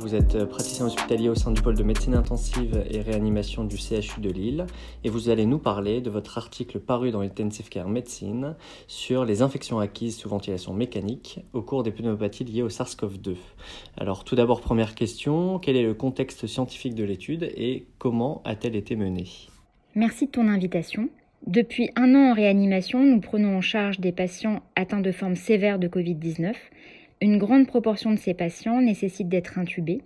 vous êtes praticien hospitalier au sein du pôle de médecine intensive et réanimation du CHU de Lille et vous allez nous parler de votre article paru dans Intensive Care Medicine sur les infections acquises sous ventilation mécanique au cours des pneumopathies liées au SARS-CoV-2. Alors tout d'abord première question, quel est le contexte scientifique de l'étude et comment a-t-elle été menée? Merci de ton invitation. Depuis un an en réanimation, nous prenons en charge des patients atteints de formes sévères de Covid-19 une grande proportion de ces patients nécessitent d'être intubés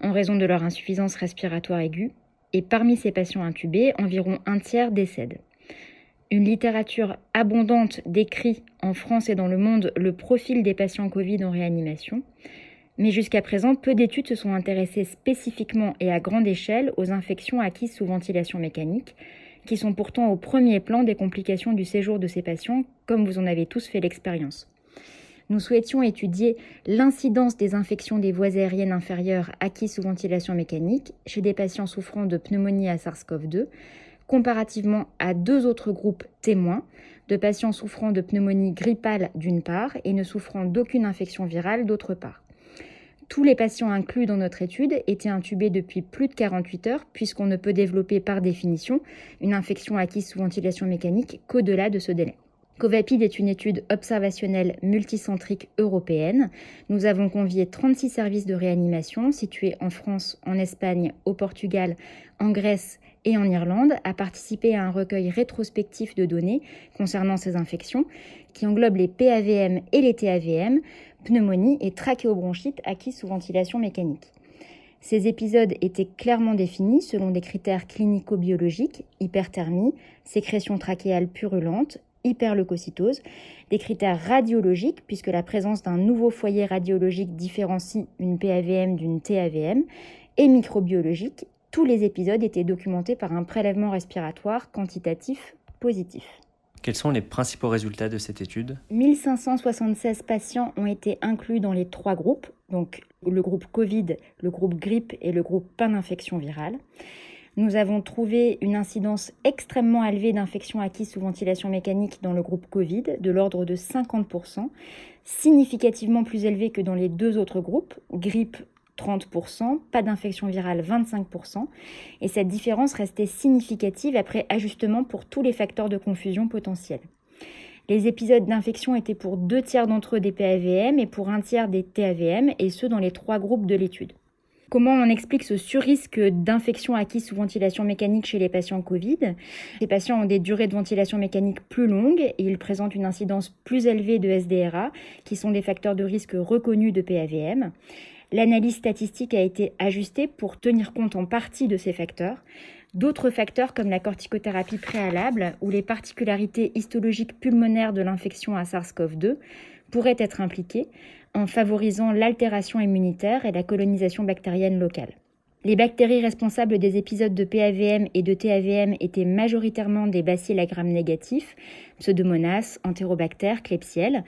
en raison de leur insuffisance respiratoire aiguë, et parmi ces patients intubés, environ un tiers décèdent. Une littérature abondante décrit en France et dans le monde le profil des patients Covid en réanimation, mais jusqu'à présent, peu d'études se sont intéressées spécifiquement et à grande échelle aux infections acquises sous ventilation mécanique, qui sont pourtant au premier plan des complications du séjour de ces patients, comme vous en avez tous fait l'expérience nous souhaitions étudier l'incidence des infections des voies aériennes inférieures acquises sous ventilation mécanique chez des patients souffrant de pneumonie à SARS-CoV-2, comparativement à deux autres groupes témoins de patients souffrant de pneumonie grippale d'une part et ne souffrant d'aucune infection virale d'autre part. Tous les patients inclus dans notre étude étaient intubés depuis plus de 48 heures, puisqu'on ne peut développer par définition une infection acquise sous ventilation mécanique qu'au-delà de ce délai. Covapid est une étude observationnelle multicentrique européenne. Nous avons convié 36 services de réanimation situés en France, en Espagne, au Portugal, en Grèce et en Irlande à participer à un recueil rétrospectif de données concernant ces infections qui englobe les PAVM et les TAVM, pneumonie et trachéobronchite acquis sous ventilation mécanique. Ces épisodes étaient clairement définis selon des critères clinico-biologiques, hyperthermie, sécrétion trachéale purulente, hyperleucocytose, des critères radiologiques, puisque la présence d'un nouveau foyer radiologique différencie une PAVM d'une TAVM, et microbiologiques. Tous les épisodes étaient documentés par un prélèvement respiratoire quantitatif positif. Quels sont les principaux résultats de cette étude? 1576 patients ont été inclus dans les trois groupes, donc le groupe Covid, le groupe grippe et le groupe pain d'infection virale nous avons trouvé une incidence extrêmement élevée d'infections acquises sous ventilation mécanique dans le groupe Covid, de l'ordre de 50%, significativement plus élevée que dans les deux autres groupes, grippe 30%, pas d'infection virale 25%, et cette différence restait significative après ajustement pour tous les facteurs de confusion potentiels. Les épisodes d'infection étaient pour deux tiers d'entre eux des PAVM et pour un tiers des TAVM, et ce dans les trois groupes de l'étude. Comment on explique ce surrisque d'infection acquise sous ventilation mécanique chez les patients Covid? Ces patients ont des durées de ventilation mécanique plus longues et ils présentent une incidence plus élevée de SDRA, qui sont des facteurs de risque reconnus de PAVM. L'analyse statistique a été ajustée pour tenir compte en partie de ces facteurs. D'autres facteurs comme la corticothérapie préalable ou les particularités histologiques pulmonaires de l'infection à SARS-CoV-2 pourraient être impliqués, en favorisant l'altération immunitaire et la colonisation bactérienne locale. Les bactéries responsables des épisodes de PAVM et de TAVM étaient majoritairement des bacilles à négatifs, Pseudomonas, Enterobacter, Klebsiella,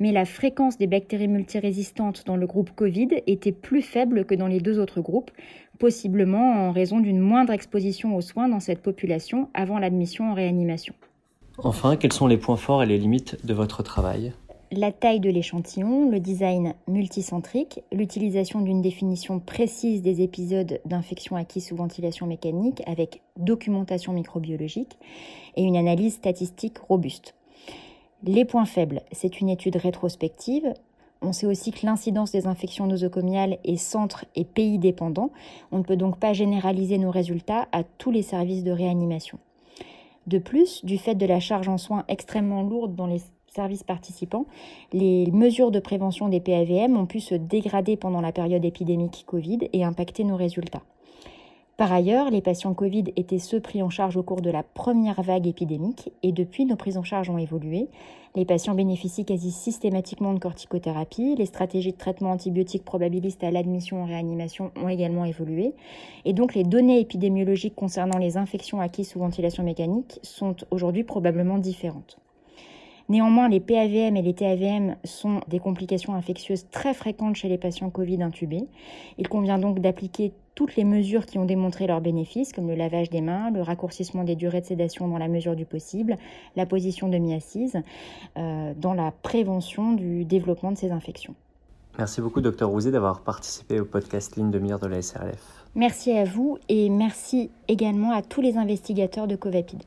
mais la fréquence des bactéries multirésistantes dans le groupe Covid était plus faible que dans les deux autres groupes, possiblement en raison d'une moindre exposition aux soins dans cette population avant l'admission en réanimation. Enfin, quels sont les points forts et les limites de votre travail? La taille de l'échantillon, le design multicentrique, l'utilisation d'une définition précise des épisodes d'infection acquis sous ventilation mécanique avec documentation microbiologique et une analyse statistique robuste. Les points faibles, c'est une étude rétrospective. On sait aussi que l'incidence des infections nosocomiales est centre et pays dépendant. On ne peut donc pas généraliser nos résultats à tous les services de réanimation. De plus, du fait de la charge en soins extrêmement lourde dans les services participants, les mesures de prévention des PAVM ont pu se dégrader pendant la période épidémique Covid et impacter nos résultats. Par ailleurs, les patients Covid étaient ceux pris en charge au cours de la première vague épidémique et depuis, nos prises en charge ont évolué. Les patients bénéficient quasi systématiquement de corticothérapie, les stratégies de traitement antibiotique probabilistes à l'admission en réanimation ont également évolué et donc les données épidémiologiques concernant les infections acquises sous ventilation mécanique sont aujourd'hui probablement différentes. Néanmoins, les PAVM et les TAVM sont des complications infectieuses très fréquentes chez les patients Covid intubés. Il convient donc d'appliquer toutes les mesures qui ont démontré leurs bénéfices, comme le lavage des mains, le raccourcissement des durées de sédation dans la mesure du possible, la position demi-assise, euh, dans la prévention du développement de ces infections. Merci beaucoup, Dr Rouzet, d'avoir participé au podcast Ligne de mire de la SRLF. Merci à vous et merci également à tous les investigateurs de Covapid.